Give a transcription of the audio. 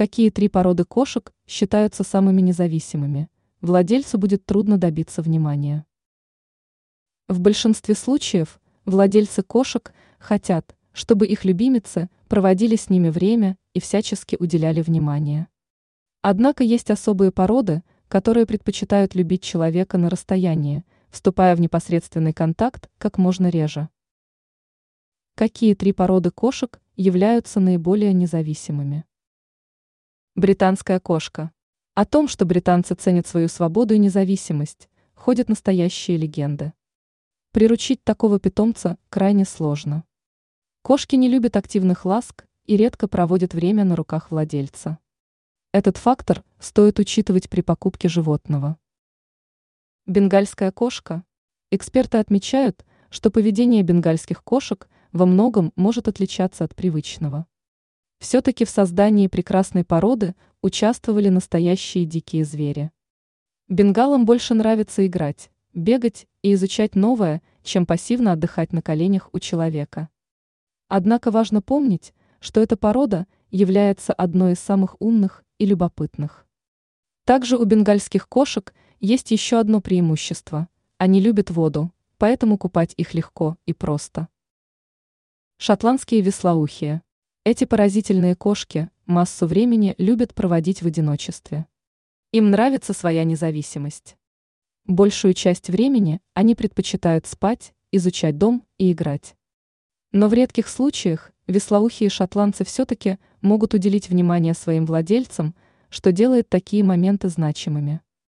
Какие три породы кошек считаются самыми независимыми? Владельцу будет трудно добиться внимания. В большинстве случаев владельцы кошек хотят, чтобы их любимицы проводили с ними время и всячески уделяли внимание. Однако есть особые породы, которые предпочитают любить человека на расстоянии, вступая в непосредственный контакт как можно реже. Какие три породы кошек являются наиболее независимыми? Британская кошка. О том, что британцы ценят свою свободу и независимость, ходят настоящие легенды. Приручить такого питомца крайне сложно. Кошки не любят активных ласк и редко проводят время на руках владельца. Этот фактор стоит учитывать при покупке животного. Бенгальская кошка. Эксперты отмечают, что поведение бенгальских кошек во многом может отличаться от привычного. Все-таки в создании прекрасной породы участвовали настоящие дикие звери. Бенгалам больше нравится играть, бегать и изучать новое, чем пассивно отдыхать на коленях у человека. Однако важно помнить, что эта порода является одной из самых умных и любопытных. Также у бенгальских кошек есть еще одно преимущество – они любят воду, поэтому купать их легко и просто. Шотландские веслоухие – эти поразительные кошки массу времени любят проводить в одиночестве. Им нравится своя независимость. Большую часть времени они предпочитают спать, изучать дом и играть. Но в редких случаях веслоухие шотландцы все-таки могут уделить внимание своим владельцам, что делает такие моменты значимыми.